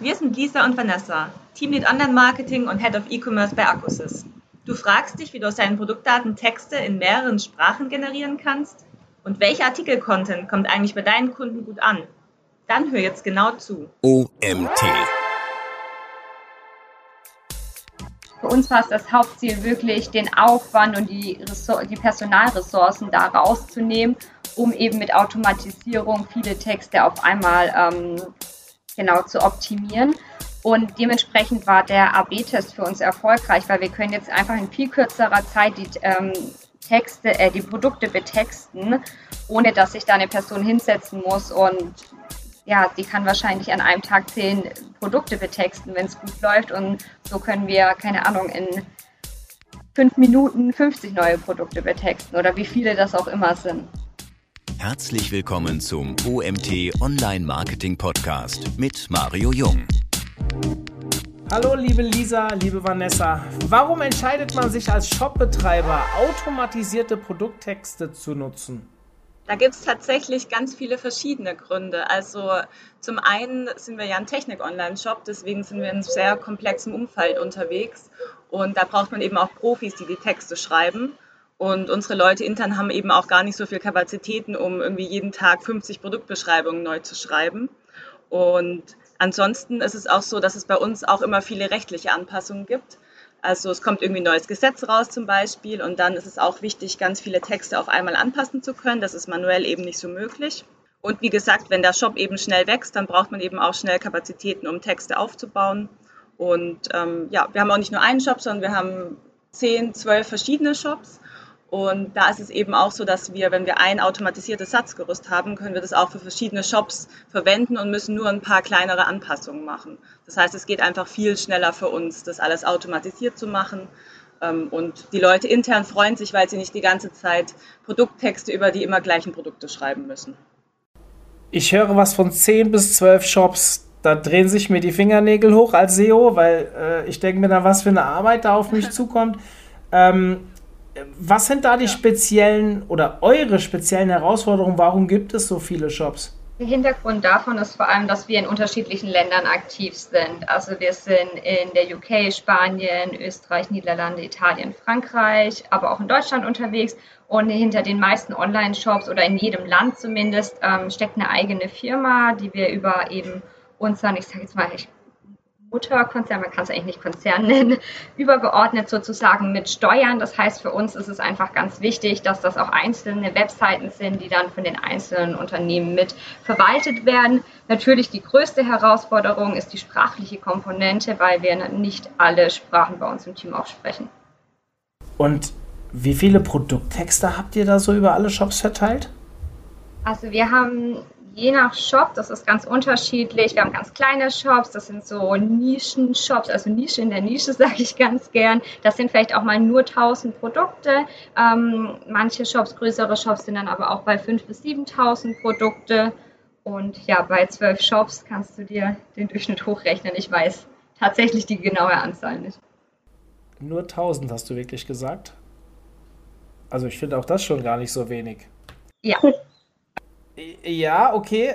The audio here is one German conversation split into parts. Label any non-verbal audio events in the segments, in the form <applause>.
Wir sind Lisa und Vanessa, Teamlead Online Marketing und Head of E-Commerce bei Accusys. Du fragst dich, wie du aus deinen Produktdaten Texte in mehreren Sprachen generieren kannst? Und welcher Artikel-Content kommt eigentlich bei deinen Kunden gut an? Dann hör jetzt genau zu. OMT. Für uns war es das Hauptziel, wirklich den Aufwand und die, die Personalressourcen da rauszunehmen, um eben mit Automatisierung viele Texte auf einmal ähm, genau zu optimieren. Und dementsprechend war der AB-Test für uns erfolgreich, weil wir können jetzt einfach in viel kürzerer Zeit die ähm, Texte, äh, die Produkte betexten, ohne dass sich da eine Person hinsetzen muss und ja, die kann wahrscheinlich an einem Tag zehn Produkte betexten, wenn es gut läuft. Und so können wir, keine Ahnung, in fünf Minuten 50 neue Produkte betexten oder wie viele das auch immer sind. Herzlich willkommen zum OMT Online Marketing Podcast mit Mario Jung. Hallo liebe Lisa, liebe Vanessa. Warum entscheidet man sich als Shopbetreiber, automatisierte Produkttexte zu nutzen? Da gibt es tatsächlich ganz viele verschiedene Gründe. Also zum einen sind wir ja ein Technik-Online-Shop, deswegen sind wir in sehr komplexem Umfeld unterwegs und da braucht man eben auch Profis, die die Texte schreiben. Und unsere Leute intern haben eben auch gar nicht so viel Kapazitäten, um irgendwie jeden Tag 50 Produktbeschreibungen neu zu schreiben. Und ansonsten ist es auch so, dass es bei uns auch immer viele rechtliche Anpassungen gibt. Also es kommt irgendwie ein neues Gesetz raus zum Beispiel und dann ist es auch wichtig, ganz viele Texte auf einmal anpassen zu können. Das ist manuell eben nicht so möglich. Und wie gesagt, wenn der Shop eben schnell wächst, dann braucht man eben auch schnell Kapazitäten, um Texte aufzubauen. Und ähm, ja, wir haben auch nicht nur einen Shop, sondern wir haben zehn, zwölf verschiedene Shops. Und da ist es eben auch so, dass wir, wenn wir ein automatisiertes Satzgerüst haben, können wir das auch für verschiedene Shops verwenden und müssen nur ein paar kleinere Anpassungen machen. Das heißt, es geht einfach viel schneller für uns, das alles automatisiert zu machen. Ähm, und die Leute intern freuen sich, weil sie nicht die ganze Zeit Produkttexte über die immer gleichen Produkte schreiben müssen. Ich höre was von 10 bis 12 Shops. Da drehen sich mir die Fingernägel hoch als SEO, weil äh, ich denke mir dann, was für eine Arbeit da auf mich <laughs> zukommt. Ähm, was sind da die speziellen oder eure speziellen Herausforderungen? Warum gibt es so viele Shops? Der Hintergrund davon ist vor allem, dass wir in unterschiedlichen Ländern aktiv sind. Also wir sind in der UK, Spanien, Österreich, Niederlande, Italien, Frankreich, aber auch in Deutschland unterwegs. Und hinter den meisten Online-Shops oder in jedem Land zumindest ähm, steckt eine eigene Firma, die wir über eben unseren, ich sage jetzt mal, ich Mutterkonzern, man kann es eigentlich nicht Konzern <laughs> nennen, übergeordnet sozusagen mit Steuern. Das heißt, für uns ist es einfach ganz wichtig, dass das auch einzelne Webseiten sind, die dann von den einzelnen Unternehmen mit verwaltet werden. Natürlich die größte Herausforderung ist die sprachliche Komponente, weil wir nicht alle Sprachen bei uns im Team auch sprechen. Und wie viele Produkttexte habt ihr da so über alle Shops verteilt? Also wir haben je nach Shop, das ist ganz unterschiedlich. Wir haben ganz kleine Shops, das sind so Nischen-Shops, also Nische in der Nische, <laughs> sage ich ganz gern. Das sind vielleicht auch mal nur 1000 Produkte. Ähm, manche Shops, größere Shops sind dann aber auch bei 5.000 bis 7.000 Produkte. Und ja, bei 12 Shops kannst du dir den Durchschnitt hochrechnen. Ich weiß tatsächlich die genaue Anzahl nicht. Nur 1000 hast du wirklich gesagt? Also ich finde auch das schon gar nicht so wenig. Ja. Ja, okay.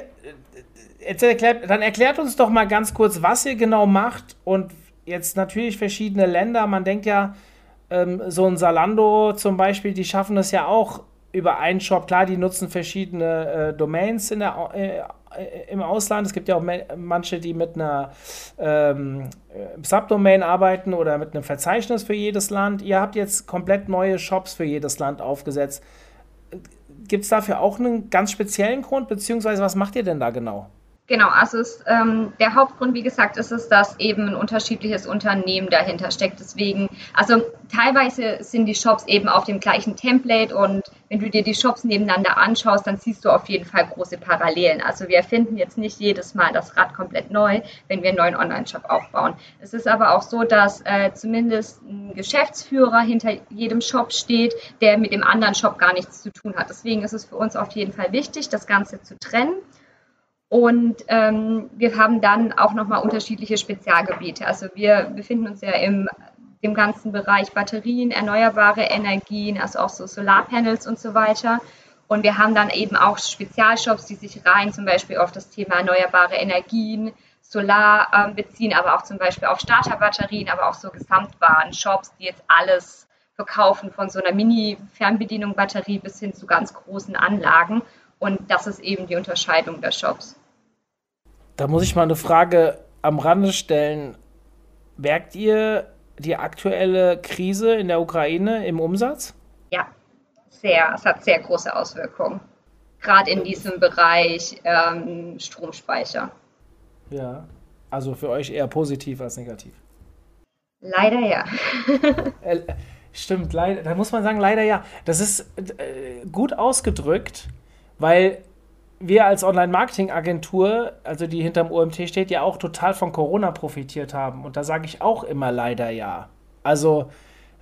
Erklärt, dann erklärt uns doch mal ganz kurz, was ihr genau macht und jetzt natürlich verschiedene Länder. Man denkt ja, ähm, so ein Salando zum Beispiel, die schaffen es ja auch über einen Shop. Klar, die nutzen verschiedene äh, Domains in der, äh, im Ausland. Es gibt ja auch manche, die mit einer ähm, Subdomain arbeiten oder mit einem Verzeichnis für jedes Land. Ihr habt jetzt komplett neue Shops für jedes Land aufgesetzt Gibt es dafür auch einen ganz speziellen Grund, beziehungsweise was macht ihr denn da genau? Genau, also es, ähm, der Hauptgrund, wie gesagt, ist es, dass eben ein unterschiedliches Unternehmen dahinter steckt. Deswegen, also teilweise sind die Shops eben auf dem gleichen Template und wenn du dir die Shops nebeneinander anschaust, dann siehst du auf jeden Fall große Parallelen. Also wir erfinden jetzt nicht jedes Mal das Rad komplett neu, wenn wir einen neuen Online-Shop aufbauen. Es ist aber auch so, dass äh, zumindest ein Geschäftsführer hinter jedem Shop steht, der mit dem anderen Shop gar nichts zu tun hat. Deswegen ist es für uns auf jeden Fall wichtig, das Ganze zu trennen. Und ähm, wir haben dann auch nochmal unterschiedliche Spezialgebiete. Also wir befinden uns ja im dem ganzen Bereich Batterien, erneuerbare Energien, also auch so Solarpanels und so weiter. Und wir haben dann eben auch Spezialshops, die sich rein zum Beispiel auf das Thema erneuerbare Energien, Solar ähm, beziehen, aber auch zum Beispiel auf Starterbatterien, aber auch so Gesamtwaren-Shops, die jetzt alles verkaufen, von so einer Mini-Fernbedienung-Batterie bis hin zu ganz großen Anlagen. Und das ist eben die Unterscheidung der Shops. Da muss ich mal eine Frage am Rande stellen. Merkt ihr die aktuelle Krise in der Ukraine im Umsatz? Ja, sehr. Es hat sehr große Auswirkungen. Gerade in diesem Bereich ähm, Stromspeicher. Ja, also für euch eher positiv als negativ. Leider ja. <laughs> Äh, stimmt, leider, da muss man sagen, leider ja. Das ist äh, gut ausgedrückt, weil wir als Online-Marketing-Agentur, also die hinterm OMT steht, ja auch total von Corona profitiert haben. Und da sage ich auch immer leider ja. Also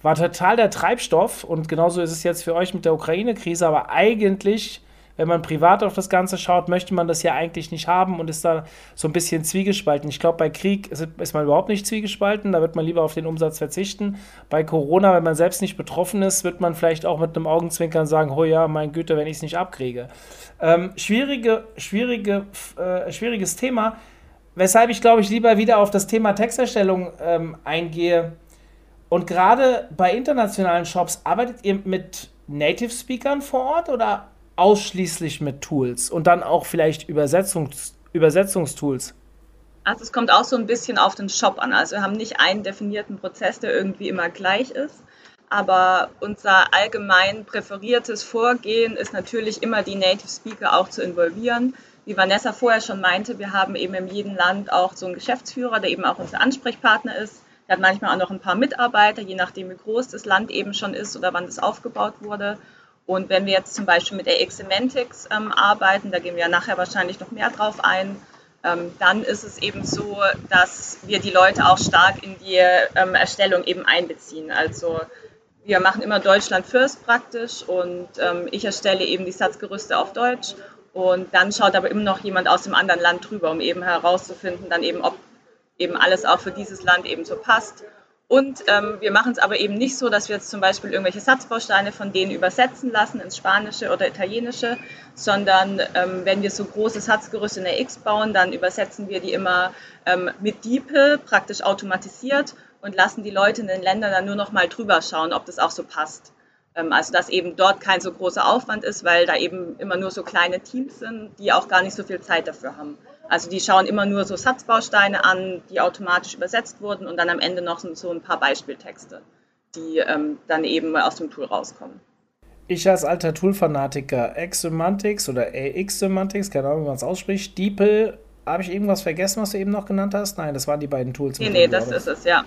war total der Treibstoff und genauso ist es jetzt für euch mit der Ukraine-Krise, aber eigentlich wenn man privat auf das Ganze schaut, möchte man das ja eigentlich nicht haben und ist da so ein bisschen zwiegespalten. Ich glaube, bei Krieg ist, man überhaupt nicht zwiegespalten, da wird man lieber auf den Umsatz verzichten. Bei Corona, wenn man selbst nicht betroffen ist, wird man vielleicht auch mit einem Augenzwinkern sagen, oh ja, mein Güte, wenn ich es nicht abkriege. Ähm, schwierige, schwierige, äh, schwieriges Thema, weshalb ich glaube ich lieber wieder auf das Thema Texterstellung ähm, eingehe. Und gerade bei internationalen Shops, arbeitet ihr mit Native Speakern vor Ort oder ausschließlich mit Tools und dann auch vielleicht Übersetzungs Übersetzungstools? Also es kommt auch so ein bisschen auf den Shop an. Also wir haben nicht einen definierten Prozess, der irgendwie immer gleich ist. Aber unser allgemein präferiertes Vorgehen ist natürlich immer die Native Speaker auch zu involvieren. Wie Vanessa vorher schon meinte, wir haben eben in jedem Land auch so einen Geschäftsführer, der eben auch unser Ansprechpartner ist. Der hat manchmal auch noch ein paar Mitarbeiter, je nachdem wie groß das Land eben schon ist oder wann das aufgebaut wurde. Und wenn wir jetzt zum Beispiel mit AX Semantics ähm, arbeiten, da gehen wir ja nachher wahrscheinlich noch mehr drauf ein, ähm, dann ist es eben so, dass wir die Leute auch stark in die ähm, Erstellung eben einbeziehen. Also wir machen immer Deutschland First praktisch und ähm, ich erstelle eben die Satzgerüste auf Deutsch und dann schaut aber immer noch jemand aus dem anderen Land drüber, um eben herauszufinden, dann eben, ob eben alles auch für dieses Land eben so passt. Und ähm, wir machen es aber eben nicht so, dass wir jetzt zum Beispiel irgendwelche Satzbausteine von denen übersetzen lassen ins Spanische oder Italienische, sondern ähm, wenn wir so große Satzgerüste in der X bauen, dann übersetzen wir die immer ähm, mit DeepL, praktisch automatisiert und lassen die Leute in den Ländern dann nur noch mal drüber schauen, ob das auch so passt. Ähm, also dass eben dort kein so großer Aufwand ist, weil da eben immer nur so kleine Teams sind, die auch gar nicht so viel Zeit dafür haben. Also die schauen immer nur so Satzbausteine an, die automatisch übersetzt wurden und dann am Ende noch so ein paar Beispieltexte, die ähm, dann eben aus dem Tool rauskommen. Ich als alter Tool-Fanatiker, X-Semantics oder AX-Semantics, keine Ahnung, wie man es ausspricht, DeepL, habe ich irgendwas vergessen, was du eben noch genannt hast? Nein, das waren die beiden Tools. Nee, nee, das ist es, ja.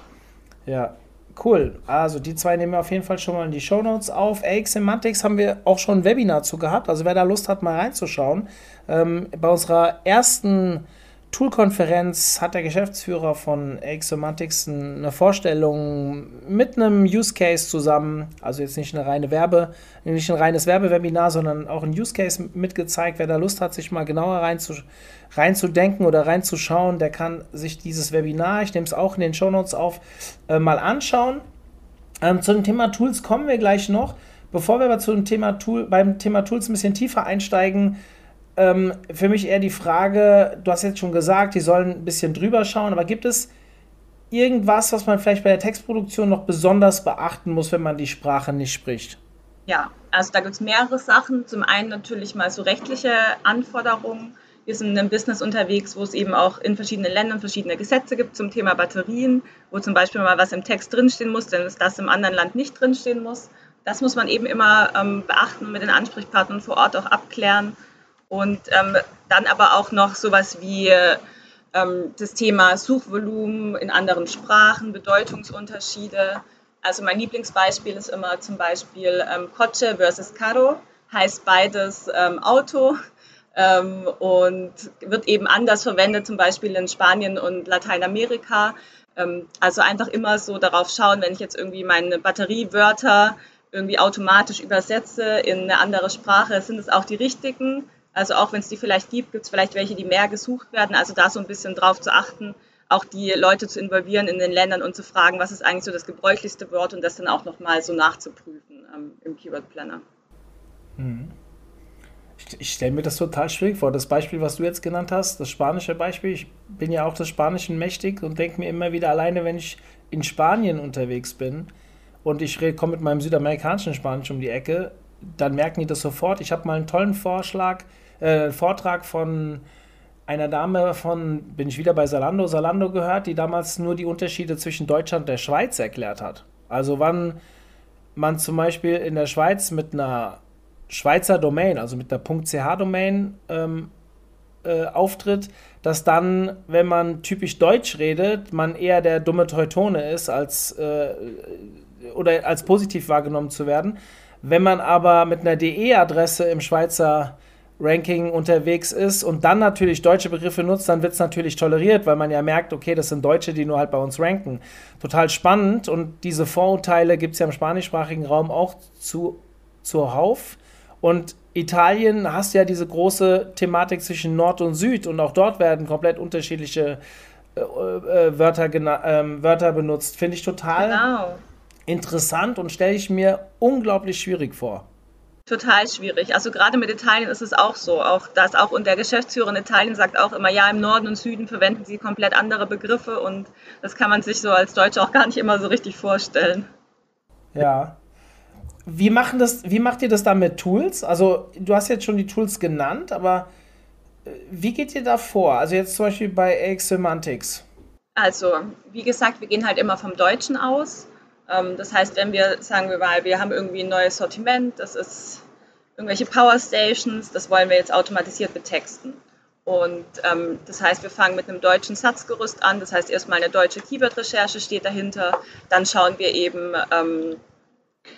Ja, Cool. Also die zwei nehmen wir auf jeden Fall schon mal in die Show Notes auf. AX Semantics haben wir auch schon ein Webinar zu gehabt. Also wer da Lust hat, mal reinzuschauen. Ähm, bei unserer ersten Tool-Konferenz hat der Geschäftsführer von AX Semantics eine Vorstellung mit einem Use Case zusammen, also jetzt nicht eine reine Werbe, nicht ein reines Werbewebinar, sondern auch ein Use Case mitgezeigt. Wer da Lust hat, sich mal genauer reinzudenken oder reinzuschauen, der kann sich dieses Webinar, ich nehme es auch in den Shownotes auf, äh, mal anschauen. Ähm, zu dem Thema Tools kommen wir gleich noch. Bevor wir aber zu dem Thema Tool, beim Thema Tools ein bisschen tiefer einsteigen, ähm, für mich eher die Frage, du hast jetzt schon gesagt, die sollen ein bisschen drüber schauen, aber gibt es irgendwas, was man vielleicht bei der Textproduktion noch besonders beachten muss, wenn man die Sprache nicht spricht? Ja, also da gibt es mehrere Sachen. Zum einen natürlich mal so rechtliche Anforderungen wir sind in einem Business unterwegs, wo es eben auch in verschiedenen Ländern verschiedene Gesetze gibt zum Thema Batterien, wo zum Beispiel mal was im Text drinstehen muss, denn das im anderen Land nicht drinstehen muss. Das muss man eben immer ähm, beachten und mit den Ansprechpartnern vor Ort auch abklären. Und ähm, dann aber auch noch sowas wie ähm, das Thema Suchvolumen in anderen Sprachen, Bedeutungsunterschiede. Also mein Lieblingsbeispiel ist immer zum Beispiel ähm, Coche versus Carro, heißt beides ähm, Auto ähm, und wird eben anders verwendet, zum Beispiel in Spanien und Lateinamerika. Ähm, also einfach immer so darauf schauen, wenn ich jetzt irgendwie meine Batteriewörter irgendwie automatisch übersetze in eine andere Sprache, sind es auch die richtigen. Also auch wenn es die vielleicht gibt, gibt es vielleicht welche, die mehr gesucht werden. Also da so ein bisschen drauf zu achten, auch die Leute zu involvieren in den Ländern und zu fragen, was ist eigentlich so das gebräuchlichste Wort und das dann auch nochmal so nachzuprüfen ähm, im Keyword Planner. Mhm. Ich, ich stelle mir das total schwierig vor. Das Beispiel, was du jetzt genannt hast, das spanische Beispiel, ich bin ja auch des Spanischen mächtig und denke mir immer wieder alleine, wenn ich in Spanien unterwegs bin und ich komme mit meinem südamerikanischen Spanisch um die Ecke, dann merken die das sofort. Ich habe mal einen tollen Vorschlag, äh, Vortrag von einer Dame von, bin ich wieder bei Salando, Salando gehört, die damals nur die Unterschiede zwischen Deutschland und der Schweiz erklärt hat. Also wann man zum Beispiel in der Schweiz mit einer Schweizer Domain, also mit der .ch-Domain ähm, äh, auftritt, dass dann, wenn man typisch Deutsch redet, man eher der dumme Teutone ist, als äh, oder als positiv wahrgenommen zu werden. Wenn man aber mit einer DE-Adresse im Schweizer Ranking unterwegs ist und dann natürlich deutsche Begriffe nutzt, dann wird es natürlich toleriert, weil man ja merkt, okay, das sind Deutsche, die nur halt bei uns ranken. Total spannend und diese Vorurteile gibt es ja im spanischsprachigen Raum auch zu, zuhauf. Und Italien hast ja diese große Thematik zwischen Nord und Süd und auch dort werden komplett unterschiedliche äh, äh, Wörter, äh, Wörter benutzt. Finde ich total genau. Interessant und stelle ich mir unglaublich schwierig vor. Total schwierig. Also gerade mit Italien ist es auch so. Auch das auch und der Geschäftsführer in Italien sagt auch immer, ja, im Norden und Süden verwenden sie komplett andere Begriffe und das kann man sich so als Deutscher auch gar nicht immer so richtig vorstellen. Ja. Wie, machen das, wie macht ihr das dann mit Tools? Also, du hast jetzt schon die Tools genannt, aber äh, wie geht ihr da vor? Also, jetzt zum Beispiel bei AX Semantics. Also, wie gesagt, wir gehen halt immer vom Deutschen aus. Ähm, das heißt, wenn wir, sagen wir mal, wir haben irgendwie ein neues Sortiment, das ist irgendwelche Power Stations, das wollen wir jetzt automatisiert betexten. Und ähm, das heißt, wir fangen mit einem deutschen Satzgerüst an. Das heißt, erstmal eine deutsche Keyword-Recherche steht dahinter. Dann schauen wir eben, ähm,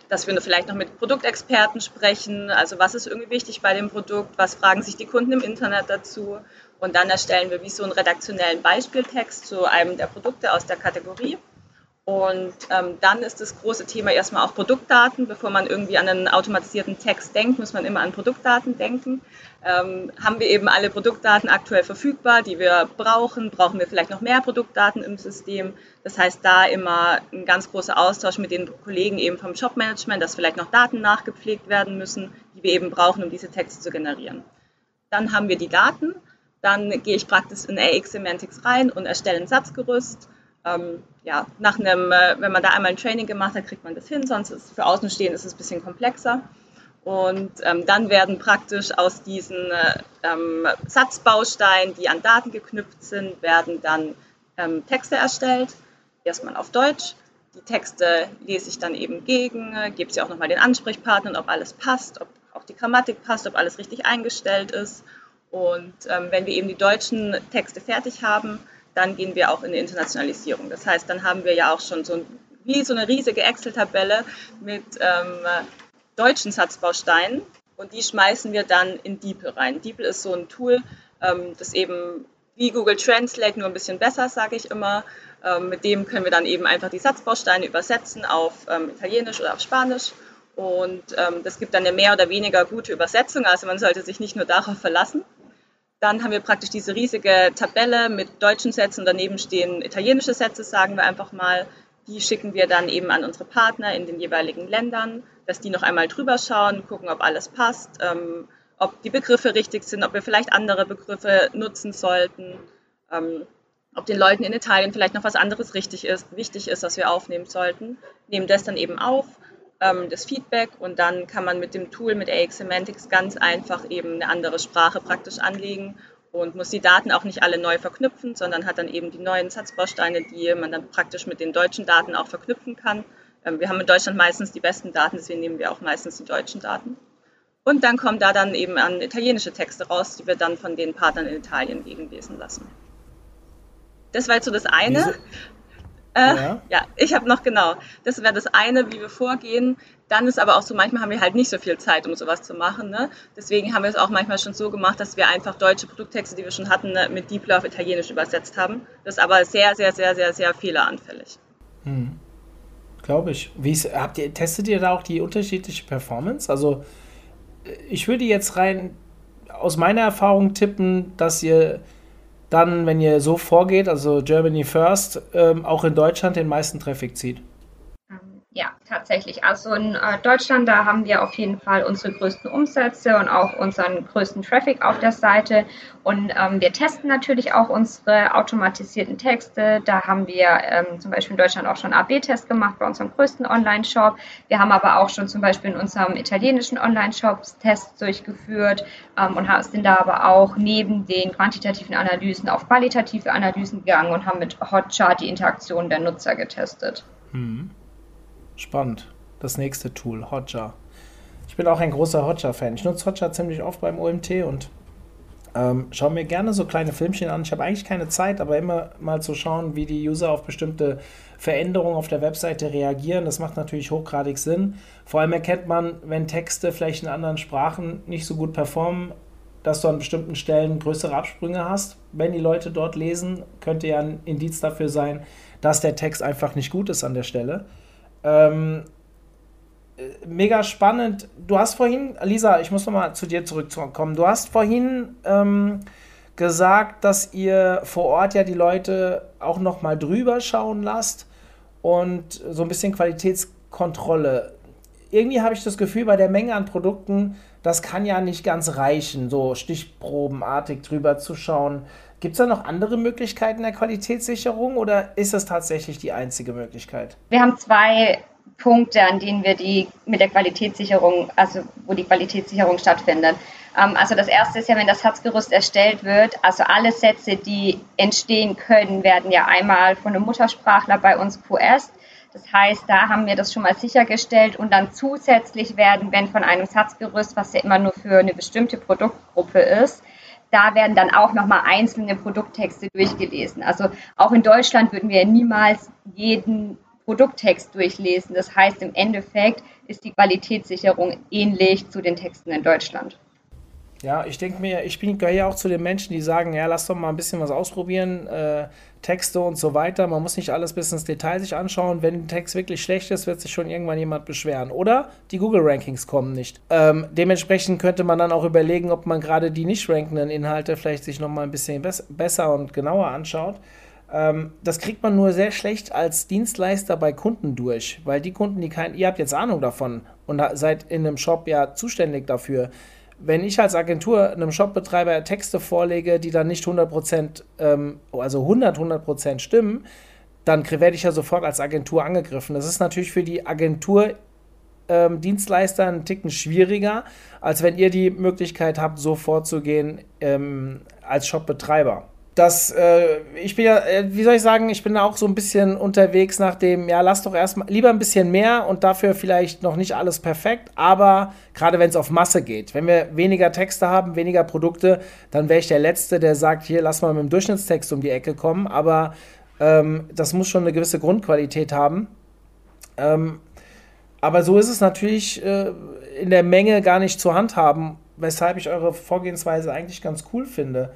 dass wir vielleicht noch mit Produktexperten sprechen. Also was ist irgendwie wichtig bei dem Produkt? Was fragen sich die Kunden im Internet dazu? Und dann erstellen wir wie so einen redaktionellen Beispieltext zu einem der Produkte aus der Kategorie. Und ähm, dann ist das große Thema erstmal auch Produktdaten. Bevor man irgendwie an einen automatisierten Text denkt, muss man immer an Produktdaten denken. Ähm, haben wir eben alle Produktdaten aktuell verfügbar, die wir brauchen? Brauchen wir vielleicht noch mehr Produktdaten im System? Das heißt, da immer ein ganz großer Austausch mit den Kollegen eben vom Shopmanagement, dass vielleicht noch Daten nachgepflegt werden müssen, die wir eben brauchen, um diese Texte zu generieren. Dann haben wir die Daten. Dann gehe ich praktisch in AX Semantics rein und erstelle ein Satzgerüst ähm, ja, nach einem, äh, wenn man da einmal ein Training gemacht hat, kriegt man das hin, sonst ist für Außenstehende ist es ein bisschen komplexer. Und ähm, dann werden praktisch aus diesen äh, ähm, Satzbausteinen, die an Daten geknüpft sind, werden dann ähm, Texte erstellt. Erstmal auf Deutsch. Die Texte lese ich dann eben gegen, äh, gebe sie auch nochmal den Ansprechpartnern, ob alles passt, ob auch die Grammatik passt, ob alles richtig eingestellt ist. Und ähm, wenn wir eben die deutschen Texte fertig haben, dann gehen wir auch in die Internationalisierung. Das heißt, dann haben wir ja auch schon so wie so eine riesige Excel-Tabelle mit ähm, deutschen Satzbausteinen und die schmeißen wir dann in DeepL rein. DeepL ist so ein Tool, ähm, das eben wie Google Translate nur ein bisschen besser, sage ich immer. Ähm, mit dem können wir dann eben einfach die Satzbausteine übersetzen auf ähm, Italienisch oder auf Spanisch. Und ähm, das gibt dann eine mehr oder weniger gute Übersetzung. Also man sollte sich nicht nur darauf verlassen. Dann haben wir praktisch diese riesige Tabelle mit deutschen Sätzen. Daneben stehen italienische Sätze, sagen wir einfach mal. Die schicken wir dann eben an unsere Partner in den jeweiligen Ländern, dass die noch einmal drüber schauen, gucken, ob alles passt, ähm, ob die Begriffe richtig sind, ob wir vielleicht andere Begriffe nutzen sollten, ähm, ob den Leuten in Italien vielleicht noch was anderes richtig ist, wichtig ist, was wir aufnehmen sollten. Nehmen das dann eben auf ähm, das Feedback und dann kann man mit dem Tool, mit AX Semantics ganz einfach eben eine andere Sprache praktisch anlegen und muss die Daten auch nicht alle neu verknüpfen, sondern hat dann eben die neuen Satzbausteine, die man dann praktisch mit den deutschen Daten auch verknüpfen kann. Ähm, wir haben in Deutschland meistens die besten Daten, deswegen nehmen wir auch meistens die deutschen Daten. Und dann kommen da dann eben an italienische Texte raus, die wir dann von den Partnern in Italien gegenlesen lassen. Das war jetzt so das eine. Äh, ja. ja. ich habe noch genau. Das wäre das eine, wie wir vorgehen. Dann ist aber auch so, manchmal haben wir halt nicht so viel Zeit, um sowas zu machen. Ne? Deswegen haben wir es auch manchmal schon so gemacht, dass wir einfach deutsche Produkttexte, die wir schon hatten, ne, mit Deep auf Italienisch übersetzt haben. Das ist aber sehr, sehr, sehr, sehr, sehr fehleranfällig. Hm. Glaube ich. Wie ist, habt ihr, testet ihr da auch die unterschiedliche Performance? Also ich würde jetzt rein aus meiner Erfahrung tippen, dass ihr dann, wenn ihr so vorgeht, also Germany First, ähm, auch in Deutschland den meisten Traffic zieht? Ja, tatsächlich. Also in äh, Deutschland, da haben wir auf jeden Fall unsere größten Umsätze und auch unseren größten Traffic auf der Seite. Und ähm, wir testen natürlich auch unsere automatisierten Texte. Da haben wir ähm, zum Beispiel in Deutschland auch schon AB-Test gemacht bei unserem größten Online-Shop. Wir haben aber auch schon zum Beispiel in unserem italienischen Online-Shop Tests durchgeführt ähm, und sind da aber auch neben den quantitativen Analysen auf qualitative Analysen gegangen und haben mit Hotjar die Interaktion der Nutzer getestet. Mhm. Spannend. Das nächste Tool, Hotjar. Ich bin auch ein großer Hotjar-Fan. Ich nutze Hotjar ziemlich oft beim OMT und ähm, schaue mir gerne so kleine Filmchen an. Ich habe eigentlich keine Zeit, aber immer mal zu schauen, wie die User auf bestimmte Veränderungen auf der Webseite reagieren. Das macht natürlich hochgradig Sinn. Vor allem erkennt man, wenn Texte vielleicht in anderen Sprachen nicht so gut performen, dass du an bestimmten Stellen größere Absprünge hast. Wenn die Leute dort lesen, könnte ja ein Indiz dafür sein, dass der Text einfach nicht gut ist an der Stelle. Ähm, äh, mega spannend. Du hast vorhin, Lisa, ich muss nochmal zu dir zurückkommen. Du hast vorhin ähm, gesagt, dass ihr vor Ort ja die Leute auch nochmal drüber schauen lasst und so ein bisschen Qualitätskontrolle. Irgendwie habe ich das Gefühl, bei der Menge an Produkten, das kann ja nicht ganz reichen, so stichprobenartig drüber zu schauen. Gibt es da noch andere Möglichkeiten der Qualitätssicherung oder ist das tatsächlich die einzige Möglichkeit? Wir haben zwei Punkte, an denen wir die mit der Qualitätssicherung, also wo die Qualitätssicherung stattfindet. Ähm, also das erste ist ja, wenn das Satzgerüst erstellt wird, also alle Sätze, die entstehen können, werden ja einmal von einem Muttersprachler bei uns QS. Das heißt, da haben wir das schon mal sichergestellt und dann zusätzlich werden, wenn von einem Satzgerüst, was ja immer nur für eine bestimmte Produktgruppe ist, da werden dann auch nochmal einzelne Produkttexte durchgelesen. Also auch in Deutschland würden wir niemals jeden Produkttext durchlesen. Das heißt, im Endeffekt ist die Qualitätssicherung ähnlich zu den Texten in Deutschland. Ja, ich denke mir, ich bin, gehöre ja auch zu den Menschen, die sagen, ja, lass doch mal ein bisschen was ausprobieren, äh, Texte und so weiter. Man muss nicht alles bis ins Detail sich anschauen. Wenn ein Text wirklich schlecht ist, wird sich schon irgendwann jemand beschweren. Oder die Google-Rankings kommen nicht. Ähm, dementsprechend könnte man dann auch überlegen, ob man gerade die nicht rankenden Inhalte vielleicht sich nochmal ein bisschen besser und genauer anschaut. Ähm, das kriegt man nur sehr schlecht als Dienstleister bei Kunden durch, weil die Kunden, die kein, ihr habt jetzt Ahnung davon und seid in einem Shop ja zuständig dafür wenn ich als Agentur einem Shopbetreiber Texte vorlege, die dann nicht 100%, ähm, also 100, 100% stimmen, dann werde ich ja sofort als Agentur angegriffen. Das ist natürlich für die Agentur ähm, Dienstleister einen Ticken schwieriger, als wenn ihr die Möglichkeit habt, so vorzugehen ähm, als Shopbetreiber das, äh, ich bin ja, äh, wie soll ich sagen, ich bin auch so ein bisschen unterwegs nach dem, ja, lass doch erstmal lieber ein bisschen mehr und dafür vielleicht noch nicht alles perfekt, aber gerade wenn es auf Masse geht, wenn wir weniger Texte haben, weniger Produkte, dann wäre ich der Letzte, der sagt, hier, lass mal mit dem Durchschnittstext um die Ecke kommen, aber ähm, das muss schon eine gewisse Grundqualität haben. Ähm, aber so ist es natürlich äh, in der Menge gar nicht zu handhaben, weshalb ich eure Vorgehensweise eigentlich ganz cool finde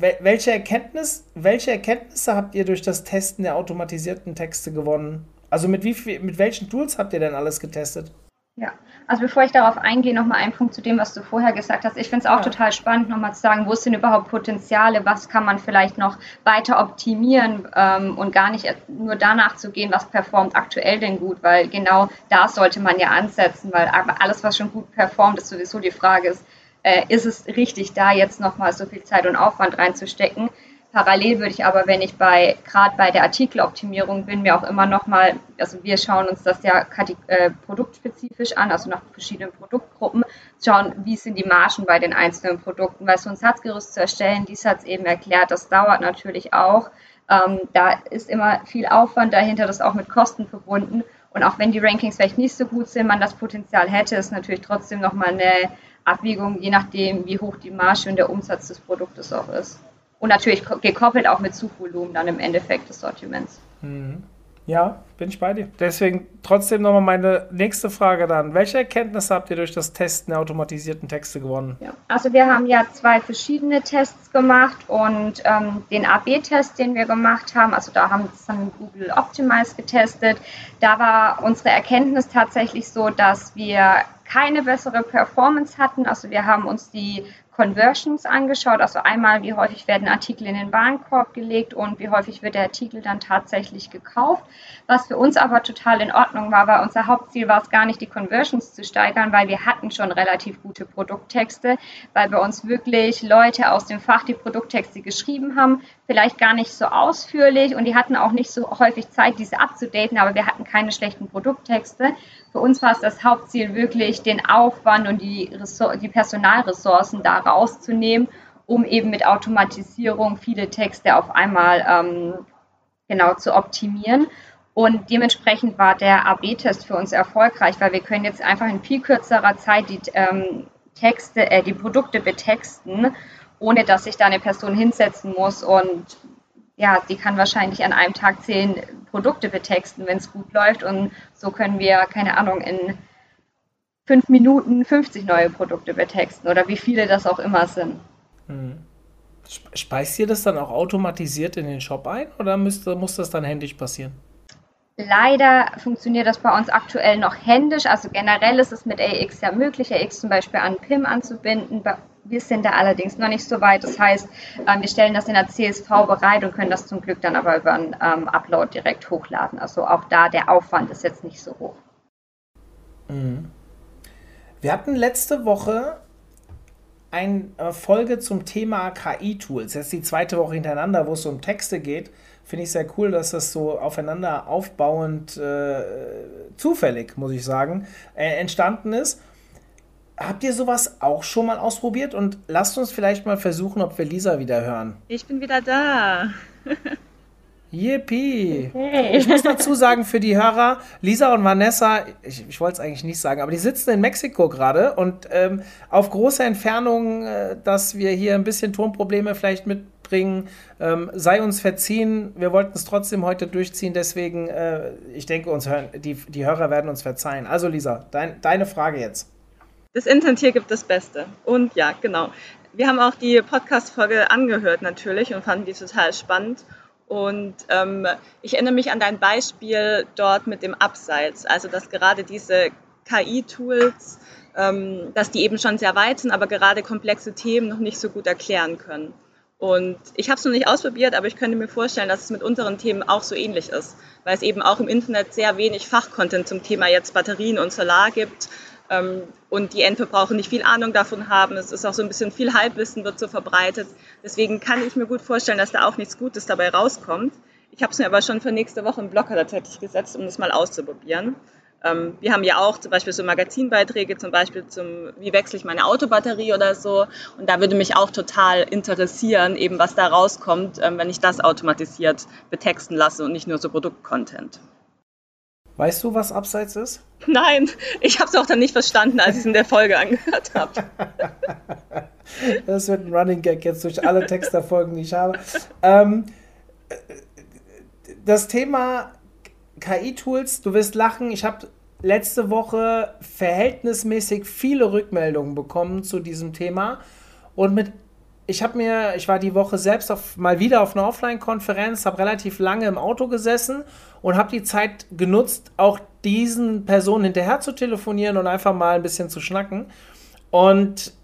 welche, Erkenntnis, welche Erkenntnisse habt ihr durch das Testen der automatisierten Texte gewonnen? Also mit, wie viel, mit welchen Tools habt ihr denn alles getestet? Ja, also bevor ich darauf eingehe, nochmal ein Punkt zu dem, was du vorher gesagt hast. Ich finde es auch ja. total spannend, nochmal zu sagen, wo sind überhaupt Potenziale, was kann man vielleicht noch weiter optimieren ähm, und gar nicht nur danach zu gehen, was performt aktuell denn gut, weil genau da sollte man ja ansetzen, weil alles, was schon gut performt, ist sowieso die Frage ist, äh, ist es richtig, da jetzt nochmal so viel Zeit und Aufwand reinzustecken. Parallel würde ich aber, wenn ich bei gerade bei der Artikeloptimierung bin, mir auch immer nochmal, also wir schauen uns das ja äh, produktspezifisch an, also nach verschiedenen Produktgruppen, schauen, wie sind die Margen bei den einzelnen Produkten, weil so ein Satzgerüst zu erstellen, dies hat es eben erklärt, das dauert natürlich auch. Ähm, da ist immer viel Aufwand dahinter, das ist auch mit Kosten verbunden. Und auch wenn die Rankings vielleicht nicht so gut sind, man das Potenzial hätte, ist natürlich trotzdem nochmal eine Abwägung, je nachdem, wie hoch die Marge und der Umsatz des Produktes auch ist. Und natürlich gekoppelt auch mit Suchvolumen dann im Endeffekt des Sortiments. Mhm. Ja, bin ich bei dir. Deswegen trotzdem nochmal meine nächste Frage dann. Welche Erkenntnisse habt ihr durch das Testen der automatisierten Texte gewonnen? Ja, also wir haben ja zwei verschiedene Tests gemacht und ähm, den AB-Test, den wir gemacht haben, also da haben wir dann Google Optimize getestet. Da war unsere Erkenntnis tatsächlich so, dass wir keine bessere Performance hatten. Also wir haben uns die Conversions angeschaut, also einmal, wie häufig werden Artikel in den Warenkorb gelegt und wie häufig wird der Artikel dann tatsächlich gekauft. Was für uns aber total in Ordnung war, weil unser Hauptziel war es gar nicht, die Conversions zu steigern, weil wir hatten schon relativ gute Produkttexte, weil bei uns wirklich Leute aus dem Fach die Produkttexte geschrieben haben, vielleicht gar nicht so ausführlich und die hatten auch nicht so häufig Zeit, diese abzudaten, aber wir hatten keine schlechten Produkttexte. Für uns war es das Hauptziel, wirklich den Aufwand und die, die Personalressourcen da rauszunehmen, um eben mit Automatisierung viele Texte auf einmal ähm, genau zu optimieren. Und dementsprechend war der AB-Test für uns erfolgreich, weil wir können jetzt einfach in viel kürzerer Zeit die ähm, Texte, äh, die Produkte betexten ohne dass sich da eine Person hinsetzen muss und ja, die kann wahrscheinlich an einem Tag zehn Produkte betexten, wenn es gut läuft. Und so können wir, keine Ahnung, in fünf Minuten 50 neue Produkte betexten oder wie viele das auch immer sind. Mhm. Speist ihr das dann auch automatisiert in den Shop ein oder müsste, muss das dann händisch passieren? Leider funktioniert das bei uns aktuell noch händisch. Also generell ist es mit AX ja möglich, AX zum Beispiel an PIM anzubinden. Wir sind da allerdings noch nicht so weit. Das heißt, ähm, wir stellen das in der CSV bereit und können das zum Glück dann aber über einen ähm, Upload direkt hochladen. Also auch da der Aufwand ist jetzt nicht so hoch. Mhm. Wir hatten letzte Woche eine äh, Folge zum Thema KI-Tools. Jetzt die zweite Woche hintereinander, wo es um Texte geht finde ich sehr cool, dass das so aufeinander aufbauend, äh, zufällig, muss ich sagen, äh, entstanden ist. Habt ihr sowas auch schon mal ausprobiert? Und lasst uns vielleicht mal versuchen, ob wir Lisa wieder hören. Ich bin wieder da. <laughs> Yippie! Hey. Ich muss dazu sagen, für die Hörer, Lisa und Vanessa, ich, ich wollte es eigentlich nicht sagen, aber die sitzen in Mexiko gerade und ähm, auf große Entfernung, äh, dass wir hier ein bisschen Tonprobleme vielleicht mit bringen. Ähm, sei uns verziehen. Wir wollten es trotzdem heute durchziehen, deswegen, äh, ich denke, uns hören, die, die Hörer werden uns verzeihen. Also, Lisa, dein, deine Frage jetzt. Das Internet hier gibt das Beste. Und ja, genau. Wir haben auch die Podcast-Folge angehört natürlich und fanden die total spannend. Und ähm, ich erinnere mich an dein Beispiel dort mit dem Abseits, also dass gerade diese KI-Tools, ähm, dass die eben schon sehr weit sind, aber gerade komplexe Themen noch nicht so gut erklären können. Und ich habe es noch nicht ausprobiert, aber ich könnte mir vorstellen, dass es mit unseren Themen auch so ähnlich ist, weil es eben auch im Internet sehr wenig Fachcontent zum Thema jetzt Batterien und Solar gibt und die Endverbraucher nicht viel Ahnung davon haben. Es ist auch so ein bisschen viel Halbwissen wird so verbreitet. Deswegen kann ich mir gut vorstellen, dass da auch nichts Gutes dabei rauskommt. Ich habe es mir aber schon für nächste Woche im Blogger tatsächlich gesetzt, um das mal auszuprobieren. Ähm, wir haben ja auch zum Beispiel so Magazinbeiträge, zum Beispiel zum, wie wechsle ich meine Autobatterie oder so. Und da würde mich auch total interessieren, eben was da rauskommt, ähm, wenn ich das automatisiert betexten lasse und nicht nur so Produktcontent. Weißt du, was Abseits ist? <laughs> Nein, ich habe es auch dann nicht verstanden, als ich es in der Folge angehört habe. <laughs> das wird ein Running Gag jetzt durch alle Texterfolgen, die ich habe. Ähm, das Thema KI-Tools, du wirst lachen, ich habe letzte Woche verhältnismäßig viele Rückmeldungen bekommen zu diesem Thema und mit ich habe mir, ich war die Woche selbst auf, mal wieder auf einer Offline-Konferenz, habe relativ lange im Auto gesessen und habe die Zeit genutzt, auch diesen Personen hinterher zu telefonieren und einfach mal ein bisschen zu schnacken. Und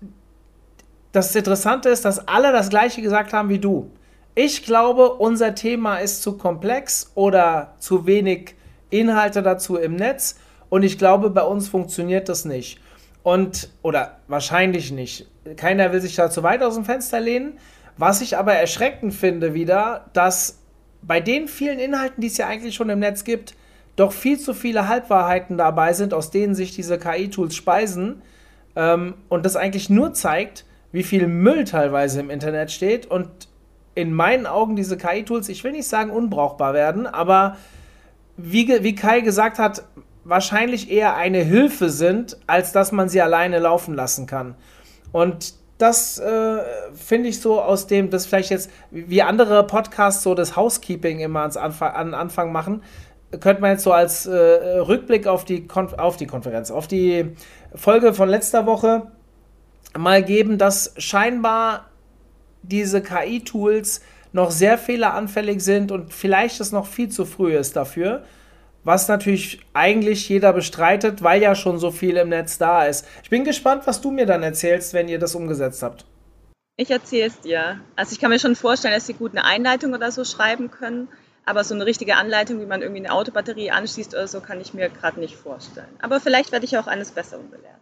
das Interessante ist, dass alle das gleiche gesagt haben wie du. Ich glaube, unser Thema ist zu komplex oder zu wenig Inhalte dazu im Netz und ich glaube, bei uns funktioniert das nicht. Und, oder wahrscheinlich nicht. Keiner will sich da zu weit aus dem Fenster lehnen. Was ich aber erschreckend finde wieder, dass bei den vielen Inhalten, die es ja eigentlich schon im Netz gibt, doch viel zu viele Halbwahrheiten dabei sind, aus denen sich diese KI-Tools speisen. Ähm, und das eigentlich nur zeigt, wie viel Müll teilweise im Internet steht und in meinen Augen diese KI-Tools, ich will nicht sagen unbrauchbar werden, aber wie, wie Kai gesagt hat, wahrscheinlich eher eine Hilfe sind, als dass man sie alleine laufen lassen kann. Und das äh, finde ich so aus dem, das vielleicht jetzt, wie andere Podcasts so das Housekeeping immer ans Anfang, an Anfang machen, könnte man jetzt so als äh, Rückblick auf die, Konf auf die Konferenz, auf die Folge von letzter Woche mal geben, dass scheinbar diese KI-Tools noch sehr fehleranfällig sind und vielleicht es noch viel zu früh ist dafür. Was natürlich eigentlich jeder bestreitet, weil ja schon so viel im Netz da ist. Ich bin gespannt, was du mir dann erzählst, wenn ihr das umgesetzt habt. Ich erzähle es dir. Also ich kann mir schon vorstellen, dass sie gut eine Einleitung oder so schreiben können, aber so eine richtige Anleitung, wie man irgendwie eine Autobatterie anschließt oder so, kann ich mir gerade nicht vorstellen. Aber vielleicht werde ich auch eines Besseren belehrt.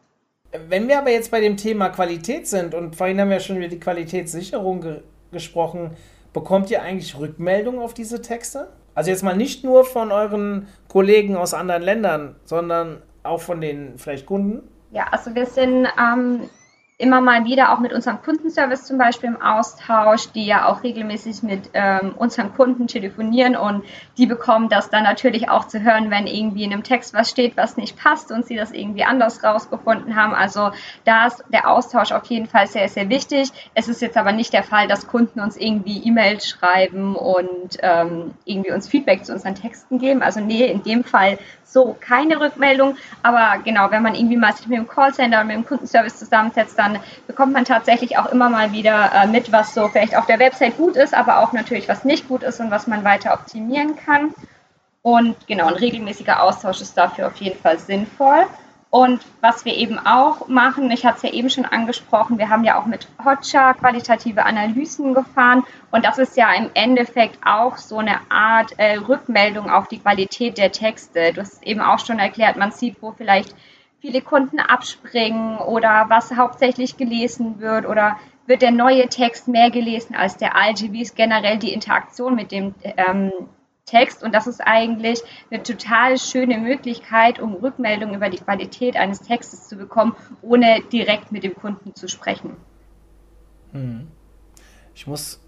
Wenn wir aber jetzt bei dem Thema Qualität sind und vorhin haben wir schon über die Qualitätssicherung ge gesprochen, bekommt ihr eigentlich Rückmeldungen auf diese Texte? Also jetzt mal nicht nur von euren Kollegen aus anderen Ländern, sondern auch von den vielleicht Kunden? Ja, also wir sind ähm, immer mal wieder auch mit unserem Kundenservice zum Beispiel im Austausch, die ja auch regelmäßig mit ähm, unseren Kunden telefonieren und die bekommen das dann natürlich auch zu hören, wenn irgendwie in einem Text was steht, was nicht passt und sie das irgendwie anders rausgefunden haben. Also da ist der Austausch auf jeden Fall sehr, sehr wichtig. Es ist jetzt aber nicht der Fall, dass Kunden uns irgendwie E-Mails schreiben und ähm, irgendwie uns Feedback zu unseren Texten geben. Also nee, in dem Fall so keine Rückmeldung. Aber genau, wenn man irgendwie mal sich mit dem Callcenter und mit dem Kundenservice zusammensetzt, dann bekommt man tatsächlich auch immer mal wieder äh, mit, was so vielleicht auf der Website gut ist, aber auch natürlich, was nicht gut ist und was man weiter optimieren kann. Und genau, ein regelmäßiger Austausch ist dafür auf jeden Fall sinnvoll. Und was wir eben auch machen, ich hatte es ja eben schon angesprochen, wir haben ja auch mit Hotjar qualitative Analysen gefahren und das ist ja im Endeffekt auch so eine Art äh, Rückmeldung auf die Qualität der Texte. Du hast eben auch schon erklärt, man sieht, wo vielleicht viele Kunden abspringen oder was hauptsächlich gelesen wird oder wird der neue Text mehr gelesen als der alte, wie ist generell die Interaktion mit dem ähm, Text und das ist eigentlich eine total schöne Möglichkeit, um Rückmeldungen über die Qualität eines Textes zu bekommen, ohne direkt mit dem Kunden zu sprechen. Hm. Ich muss,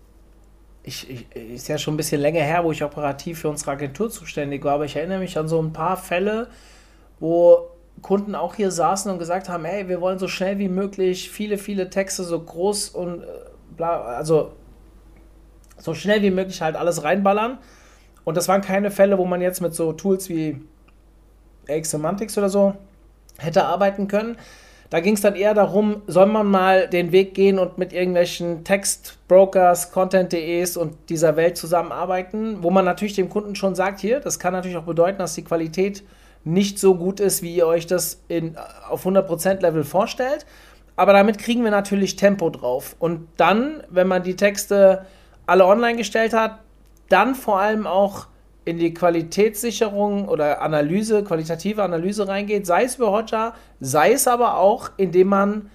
ich, ich, ist ja schon ein bisschen länger her, wo ich operativ für unsere Agentur zuständig war, aber ich erinnere mich an so ein paar Fälle, wo Kunden auch hier saßen und gesagt haben, hey, wir wollen so schnell wie möglich viele, viele Texte so groß und äh, bla, also so schnell wie möglich halt alles reinballern. Und das waren keine Fälle, wo man jetzt mit so Tools wie AX Semantics oder so hätte arbeiten können. Da ging es dann eher darum, soll man mal den Weg gehen und mit irgendwelchen Textbrokers, Content.de's und dieser Welt zusammenarbeiten, wo man natürlich dem Kunden schon sagt, hier, das kann natürlich auch bedeuten, dass die Qualität nicht so gut ist, wie ihr euch das in, auf 100% Level vorstellt. Aber damit kriegen wir natürlich Tempo drauf. Und dann, wenn man die Texte alle online gestellt hat, dann vor allem auch in die Qualitätssicherung oder Analyse, qualitative Analyse reingeht, sei es über Hotjar, sei es aber auch, indem man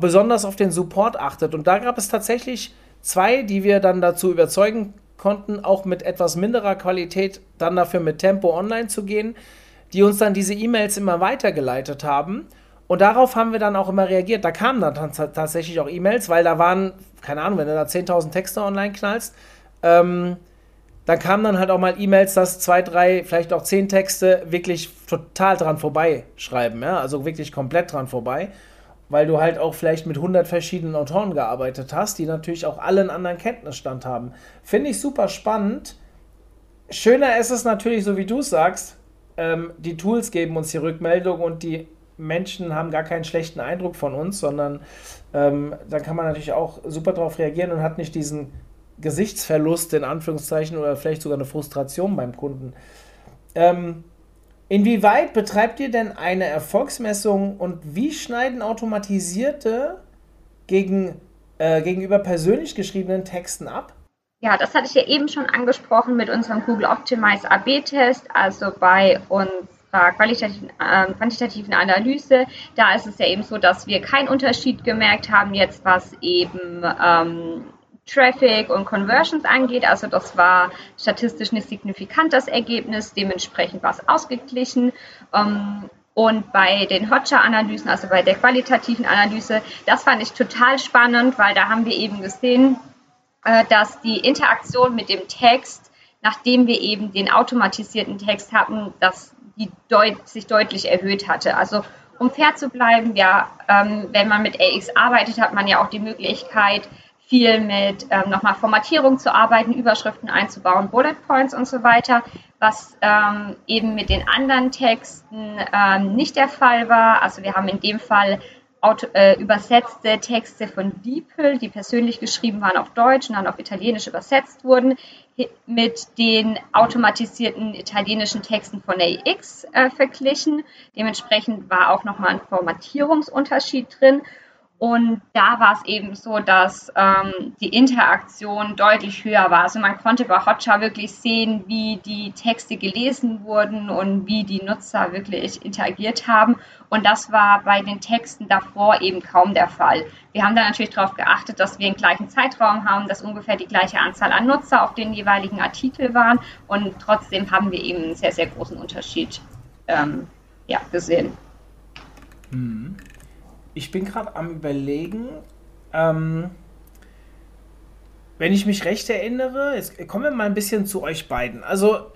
besonders auf den Support achtet. Und da gab es tatsächlich zwei, die wir dann dazu überzeugen konnten, auch mit etwas minderer Qualität dann dafür mit Tempo online zu gehen, die uns dann diese E-Mails immer weitergeleitet haben. Und darauf haben wir dann auch immer reagiert. Da kamen dann tatsächlich auch E-Mails, weil da waren, keine Ahnung, wenn du da 10.000 Texte online knallst, ähm, dann kamen dann halt auch mal E-Mails, dass zwei, drei, vielleicht auch zehn Texte wirklich total dran vorbeischreiben, ja, also wirklich komplett dran vorbei, weil du halt auch vielleicht mit 100 verschiedenen Autoren gearbeitet hast, die natürlich auch alle einen anderen Kenntnisstand haben. Finde ich super spannend. Schöner ist es natürlich, so wie du sagst, ähm, die Tools geben uns die Rückmeldung und die Menschen haben gar keinen schlechten Eindruck von uns, sondern ähm, da kann man natürlich auch super darauf reagieren und hat nicht diesen Gesichtsverlust in Anführungszeichen oder vielleicht sogar eine Frustration beim Kunden. Ähm, inwieweit betreibt ihr denn eine Erfolgsmessung und wie schneiden automatisierte gegen, äh, gegenüber persönlich geschriebenen Texten ab? Ja, das hatte ich ja eben schon angesprochen mit unserem Google Optimize AB-Test, also bei unserer qualitativen, äh, quantitativen Analyse. Da ist es ja eben so, dass wir keinen Unterschied gemerkt haben, jetzt was eben ähm, Traffic und Conversions angeht. Also das war statistisch nicht signifikant das Ergebnis, dementsprechend war es ausgeglichen. Ähm, und bei den Hotjar-Analysen, also bei der qualitativen Analyse, das fand ich total spannend, weil da haben wir eben gesehen, äh, dass die Interaktion mit dem Text, nachdem wir eben den automatisierten Text hatten, dass die deut sich deutlich erhöht hatte. Also um fair zu bleiben, ja, ähm, wenn man mit AX arbeitet, hat man ja auch die Möglichkeit, viel mit ähm, nochmal Formatierung zu arbeiten, Überschriften einzubauen, Bullet Points und so weiter, was ähm, eben mit den anderen Texten ähm, nicht der Fall war. Also wir haben in dem Fall auto, äh, übersetzte Texte von DeepL, die persönlich geschrieben waren auf Deutsch und dann auf Italienisch übersetzt wurden, mit den automatisierten italienischen Texten von AX äh, verglichen. Dementsprechend war auch nochmal ein Formatierungsunterschied drin. Und da war es eben so, dass ähm, die Interaktion deutlich höher war. Also man konnte bei Hotjar wirklich sehen, wie die Texte gelesen wurden und wie die Nutzer wirklich interagiert haben. Und das war bei den Texten davor eben kaum der Fall. Wir haben da natürlich darauf geachtet, dass wir einen gleichen Zeitraum haben, dass ungefähr die gleiche Anzahl an Nutzer auf den jeweiligen Artikel waren. Und trotzdem haben wir eben einen sehr, sehr großen Unterschied ähm, ja, gesehen. Mhm ich bin gerade am Überlegen, ähm, wenn ich mich recht erinnere, jetzt kommen wir mal ein bisschen zu euch beiden. Also,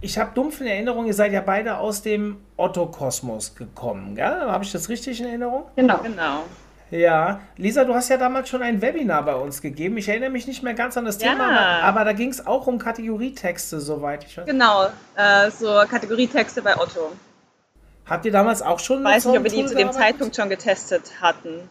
ich habe dumpf in Erinnerung, ihr seid ja beide aus dem Otto-Kosmos gekommen, gell? Habe ich das richtig in Erinnerung? Genau. Genau. Ja, Lisa, du hast ja damals schon ein Webinar bei uns gegeben. Ich erinnere mich nicht mehr ganz an das ja. Thema, aber, aber da ging es auch um Kategorietexte, soweit ich weiß. Genau, äh, so Kategorietexte bei Otto. Habt ihr damals auch schon? Ich weiß nicht, ob wir die zu dem Zeitpunkt schon getestet hatten.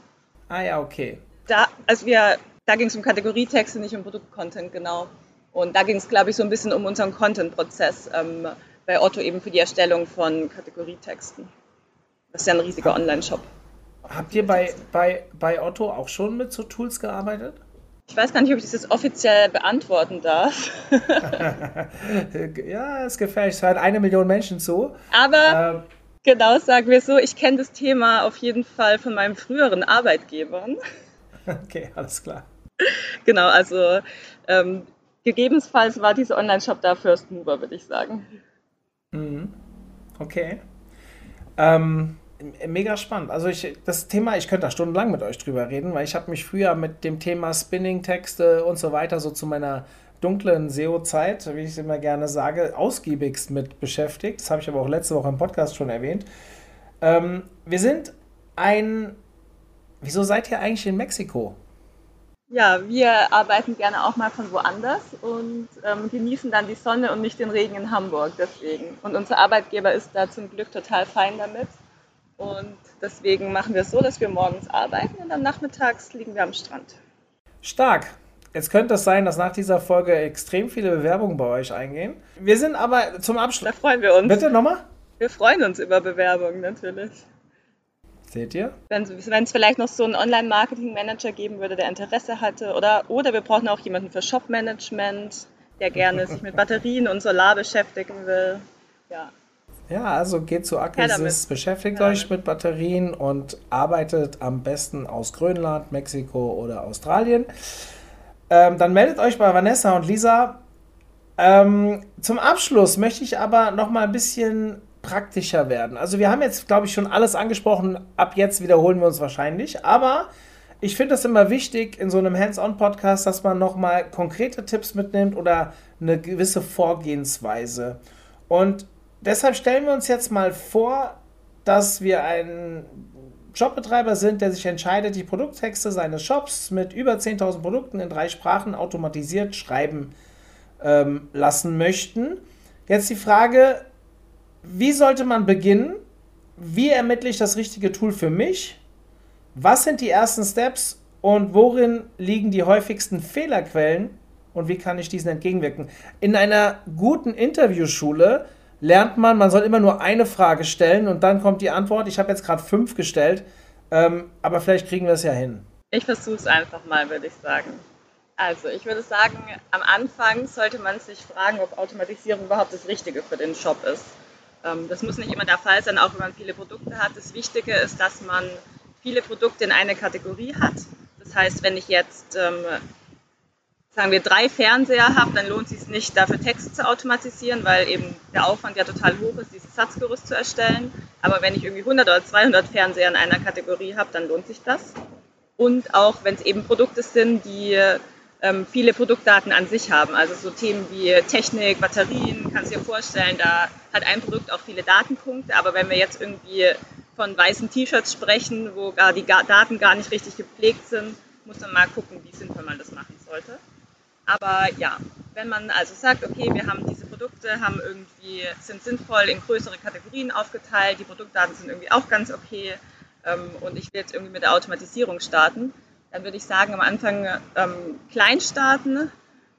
Ah ja, okay. Da, also wir, da ging es um Kategorietexte, nicht um Produktcontent, genau. Und da ging es, glaube ich, so ein bisschen um unseren Content-Prozess ähm, bei Otto eben für die Erstellung von Kategorietexten. Das ist ja ein riesiger Online-Shop. Habt ihr bei, bei, bei Otto auch schon mit so Tools gearbeitet? Ich weiß gar nicht, ob ich das jetzt offiziell beantworten darf. <laughs> ja, ist gefährlich. Es hören eine Million Menschen zu. Aber ähm, Genau, sagen wir so. Ich kenne das Thema auf jeden Fall von meinen früheren Arbeitgebern. Okay, alles klar. Genau, also ähm, gegebenenfalls war dieser Online-Shop da First Mover, würde ich sagen. Mhm. Okay. Ähm, mega spannend. Also ich, das Thema, ich könnte da stundenlang mit euch drüber reden, weil ich habe mich früher mit dem Thema Spinning-Texte und so weiter so zu meiner dunklen SEO-Zeit, wie ich es immer gerne sage, ausgiebigst mit beschäftigt. Das habe ich aber auch letzte Woche im Podcast schon erwähnt. Ähm, wir sind ein. Wieso seid ihr eigentlich in Mexiko? Ja, wir arbeiten gerne auch mal von woanders und ähm, genießen dann die Sonne und nicht den Regen in Hamburg deswegen. Und unser Arbeitgeber ist da zum Glück total fein damit. Und deswegen machen wir es so, dass wir morgens arbeiten und dann nachmittags liegen wir am Strand. Stark. Jetzt könnte es sein, dass nach dieser Folge extrem viele Bewerbungen bei euch eingehen. Wir sind aber zum Abschluss. Da freuen wir uns. Bitte nochmal? Wir freuen uns über Bewerbungen natürlich. Seht ihr? Wenn es vielleicht noch so einen Online-Marketing-Manager geben würde, der Interesse hatte. Oder, oder wir brauchen auch jemanden für Shop-Management, der gerne sich mit Batterien und Solar beschäftigen will. Ja. Ja, also geht zu Acquisys, beschäftigt ja, euch mit Batterien und arbeitet am besten aus Grönland, Mexiko oder Australien. Ähm, dann meldet euch bei Vanessa und Lisa. Ähm, zum Abschluss möchte ich aber noch mal ein bisschen praktischer werden. Also wir haben jetzt, glaube ich, schon alles angesprochen. Ab jetzt wiederholen wir uns wahrscheinlich. Aber ich finde es immer wichtig in so einem Hands-on-Podcast, dass man noch mal konkrete Tipps mitnimmt oder eine gewisse Vorgehensweise. Und deshalb stellen wir uns jetzt mal vor, dass wir einen Shopbetreiber sind, der sich entscheidet, die Produkttexte seines Shops mit über 10.000 Produkten in drei Sprachen automatisiert schreiben ähm, lassen möchten. Jetzt die Frage, wie sollte man beginnen? Wie ermittle ich das richtige Tool für mich? Was sind die ersten Steps und worin liegen die häufigsten Fehlerquellen und wie kann ich diesen entgegenwirken? In einer guten Interviewschule lernt man, man soll immer nur eine Frage stellen und dann kommt die Antwort. Ich habe jetzt gerade fünf gestellt, ähm, aber vielleicht kriegen wir es ja hin. Ich versuche es einfach mal, würde ich sagen. Also, ich würde sagen, am Anfang sollte man sich fragen, ob Automatisierung überhaupt das Richtige für den Shop ist. Ähm, das muss nicht immer der Fall sein, auch wenn man viele Produkte hat. Das Wichtige ist, dass man viele Produkte in eine Kategorie hat. Das heißt, wenn ich jetzt ähm, sagen wir, drei Fernseher habe, dann lohnt es sich nicht, dafür Texte zu automatisieren, weil eben der Aufwand ja total hoch ist, dieses Satzgerüst zu erstellen. Aber wenn ich irgendwie 100 oder 200 Fernseher in einer Kategorie habe, dann lohnt sich das. Und auch wenn es eben Produkte sind, die ähm, viele Produktdaten an sich haben, also so Themen wie Technik, Batterien, kannst du dir vorstellen, da hat ein Produkt auch viele Datenpunkte. Aber wenn wir jetzt irgendwie von weißen T-Shirts sprechen, wo gar die Daten gar nicht richtig gepflegt sind, muss man mal gucken, wie sinnvoll man das machen sollte. Aber ja, wenn man also sagt, okay, wir haben diese Produkte, haben irgendwie, sind sinnvoll in größere Kategorien aufgeteilt, die Produktdaten sind irgendwie auch ganz okay ähm, und ich will jetzt irgendwie mit der Automatisierung starten, dann würde ich sagen, am Anfang ähm, klein starten.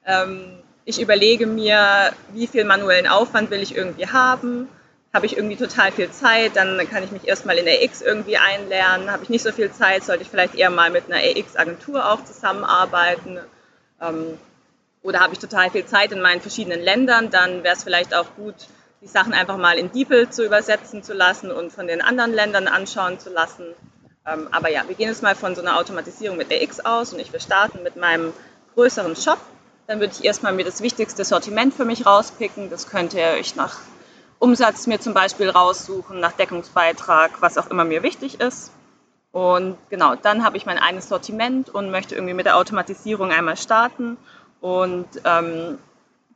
Ähm, ich überlege mir, wie viel manuellen Aufwand will ich irgendwie haben. habe ich irgendwie total viel Zeit, dann kann ich mich erstmal in AX irgendwie einlernen. Habe ich nicht so viel Zeit, sollte ich vielleicht eher mal mit einer AX-Agentur auch zusammenarbeiten. Ähm, oder habe ich total viel Zeit in meinen verschiedenen Ländern, dann wäre es vielleicht auch gut, die Sachen einfach mal in DeepL zu übersetzen zu lassen und von den anderen Ländern anschauen zu lassen. Ähm, aber ja, wir gehen jetzt mal von so einer Automatisierung mit AX aus und ich will starten mit meinem größeren Shop. Dann würde ich erstmal mir das wichtigste Sortiment für mich rauspicken. Das könnte ich nach Umsatz mir zum Beispiel raussuchen, nach Deckungsbeitrag, was auch immer mir wichtig ist. Und genau, dann habe ich mein eines Sortiment und möchte irgendwie mit der Automatisierung einmal starten und ähm,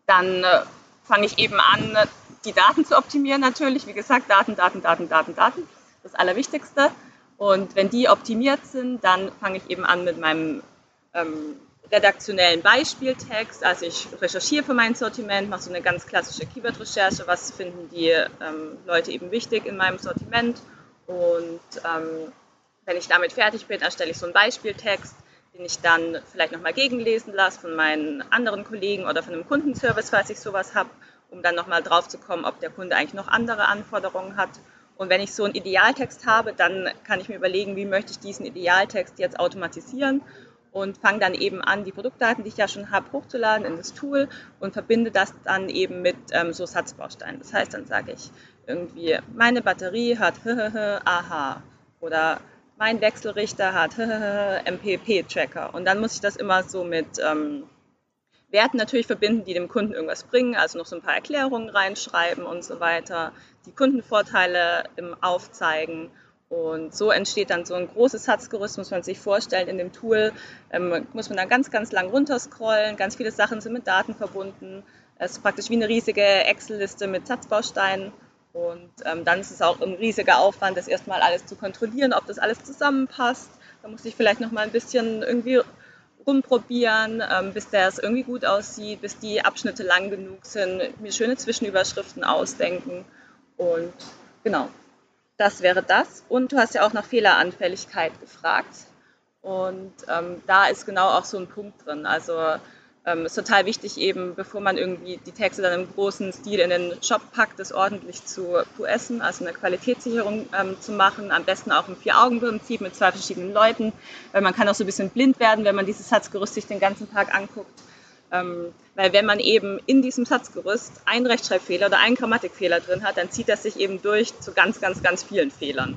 dann äh, fange ich eben an, die Daten zu optimieren natürlich. Wie gesagt, Daten, Daten, Daten, Daten, Daten. Das Allerwichtigste. Und wenn die optimiert sind, dann fange ich eben an mit meinem ähm, redaktionellen Beispieltext. Also ich recherchiere für mein Sortiment, mache so eine ganz klassische Keyword-Recherche, was finden die ähm, Leute eben wichtig in meinem Sortiment. Und ähm, wenn ich damit fertig bin, erstelle ich so einen Beispieltext den ich dann vielleicht nochmal gegenlesen lasse von meinen anderen Kollegen oder von einem Kundenservice, falls ich sowas habe, um dann nochmal drauf zu kommen, ob der Kunde eigentlich noch andere Anforderungen hat. Und wenn ich so einen Idealtext habe, dann kann ich mir überlegen, wie möchte ich diesen Idealtext jetzt automatisieren und fange dann eben an, die Produktdaten, die ich ja schon habe, hochzuladen in das Tool und verbinde das dann eben mit ähm, so Satzbausteinen. Das heißt, dann sage ich irgendwie, meine Batterie hat <laughs> aha oder mein Wechselrichter hat <laughs> MPP-Tracker. Und dann muss ich das immer so mit ähm, Werten natürlich verbinden, die dem Kunden irgendwas bringen, also noch so ein paar Erklärungen reinschreiben und so weiter, die Kundenvorteile im aufzeigen. Und so entsteht dann so ein großes Satzgerüst, muss man sich vorstellen. In dem Tool ähm, muss man dann ganz, ganz lang runterscrollen. Ganz viele Sachen sind mit Daten verbunden. Es ist praktisch wie eine riesige Excel-Liste mit Satzbausteinen. Und ähm, dann ist es auch ein riesiger Aufwand, das erstmal alles zu kontrollieren, ob das alles zusammenpasst. Da muss ich vielleicht noch mal ein bisschen irgendwie rumprobieren, ähm, bis das irgendwie gut aussieht, bis die Abschnitte lang genug sind, mir schöne Zwischenüberschriften ausdenken. Und genau, das wäre das. Und du hast ja auch nach Fehleranfälligkeit gefragt. Und ähm, da ist genau auch so ein Punkt drin. Also ähm, ist total wichtig, eben bevor man irgendwie die Texte dann im großen Stil in den Shop packt, das ordentlich zu QSen, also eine Qualitätssicherung ähm, zu machen. Am besten auch im Vier-Augen-Prinzip mit zwei verschiedenen Leuten, weil man kann auch so ein bisschen blind werden, wenn man dieses Satzgerüst sich den ganzen Tag anguckt. Ähm, weil wenn man eben in diesem Satzgerüst einen Rechtschreibfehler oder einen Grammatikfehler drin hat, dann zieht das sich eben durch zu ganz, ganz, ganz vielen Fehlern.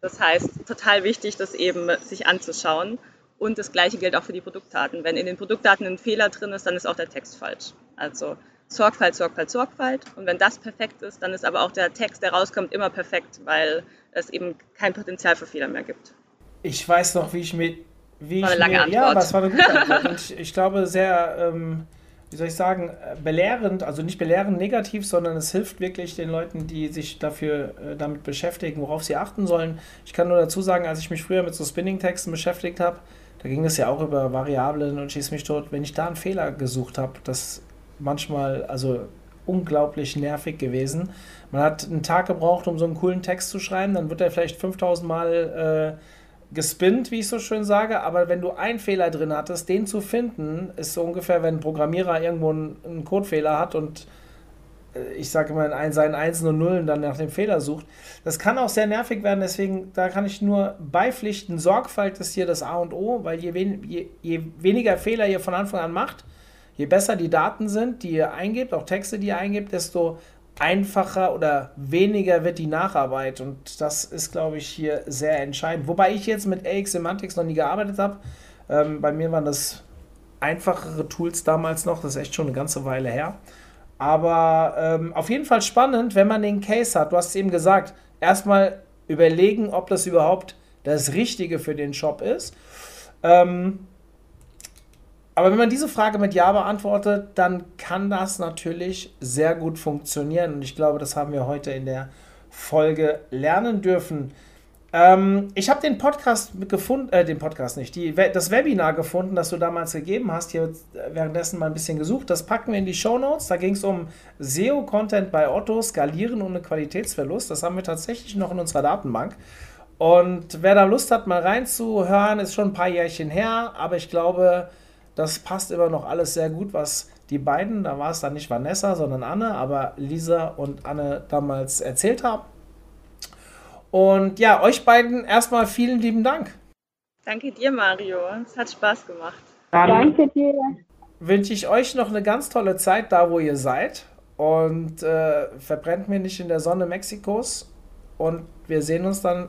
Das heißt, total wichtig, das eben sich anzuschauen. Und das Gleiche gilt auch für die Produktdaten. Wenn in den Produktdaten ein Fehler drin ist, dann ist auch der Text falsch. Also Sorgfalt, Sorgfalt, Sorgfalt. Und wenn das perfekt ist, dann ist aber auch der Text, der rauskommt, immer perfekt, weil es eben kein Potenzial für Fehler mehr gibt. Ich weiß noch, wie ich mir. Wie war eine lange mir, Antwort. Ja, aber es war eine gute <laughs> Antwort. Und ich, ich glaube, sehr, ähm, wie soll ich sagen, belehrend, also nicht belehrend negativ, sondern es hilft wirklich den Leuten, die sich dafür äh, damit beschäftigen, worauf sie achten sollen. Ich kann nur dazu sagen, als ich mich früher mit so Spinning-Texten beschäftigt habe, da ging es ja auch über Variablen und schieß mich tot. Wenn ich da einen Fehler gesucht habe, das manchmal, also unglaublich nervig gewesen. Man hat einen Tag gebraucht, um so einen coolen Text zu schreiben, dann wird er vielleicht 5000 Mal äh, gespinnt, wie ich so schön sage, aber wenn du einen Fehler drin hattest, den zu finden, ist so ungefähr, wenn ein Programmierer irgendwo einen, einen Codefehler hat und ich sage immer, in seinen Einsen und Nullen dann nach dem Fehler sucht. Das kann auch sehr nervig werden, deswegen, da kann ich nur beipflichten, Sorgfalt ist hier das A und O, weil je, wen, je, je weniger Fehler ihr von Anfang an macht, je besser die Daten sind, die ihr eingebt, auch Texte, die ihr eingebt, desto einfacher oder weniger wird die Nacharbeit. Und das ist, glaube ich, hier sehr entscheidend. Wobei ich jetzt mit AX Semantics noch nie gearbeitet habe. Ähm, bei mir waren das einfachere Tools damals noch, das ist echt schon eine ganze Weile her. Aber ähm, auf jeden Fall spannend, wenn man den Case hat. Du hast es eben gesagt, erstmal überlegen, ob das überhaupt das Richtige für den Shop ist. Ähm, aber wenn man diese Frage mit Ja beantwortet, dann kann das natürlich sehr gut funktionieren. Und ich glaube, das haben wir heute in der Folge lernen dürfen. Ähm, ich habe den Podcast gefunden, äh, den Podcast nicht, die, das Webinar gefunden, das du damals gegeben hast. Hier währenddessen mal ein bisschen gesucht. Das packen wir in die Show Notes. Da ging es um SEO-Content bei Otto, Skalieren ohne Qualitätsverlust. Das haben wir tatsächlich noch in unserer Datenbank. Und wer da Lust hat, mal reinzuhören, ist schon ein paar Jährchen her, aber ich glaube, das passt immer noch alles sehr gut, was die beiden, da war es dann nicht Vanessa, sondern Anne, aber Lisa und Anne damals erzählt haben. Und ja, euch beiden erstmal vielen lieben Dank. Danke dir, Mario. Es hat Spaß gemacht. Dann Danke dir. Wünsche ich euch noch eine ganz tolle Zeit da, wo ihr seid. Und äh, verbrennt mir nicht in der Sonne Mexikos. Und wir sehen uns dann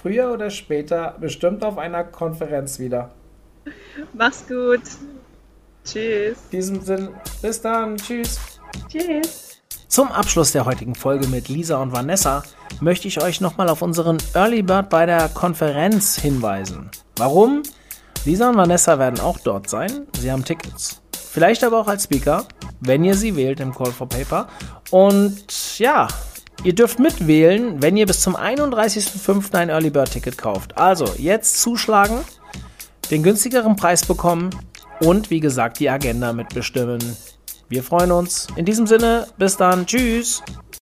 früher oder später bestimmt auf einer Konferenz wieder. Mach's gut. Tschüss. In diesem Sinne, bis dann. Tschüss. Tschüss. Zum Abschluss der heutigen Folge mit Lisa und Vanessa möchte ich euch nochmal auf unseren Early Bird bei der Konferenz hinweisen. Warum? Lisa und Vanessa werden auch dort sein. Sie haben Tickets. Vielleicht aber auch als Speaker, wenn ihr sie wählt im Call for Paper. Und ja, ihr dürft mitwählen, wenn ihr bis zum 31.05. ein Early Bird Ticket kauft. Also jetzt zuschlagen, den günstigeren Preis bekommen und wie gesagt die Agenda mitbestimmen. Wir freuen uns. In diesem Sinne, bis dann. Tschüss.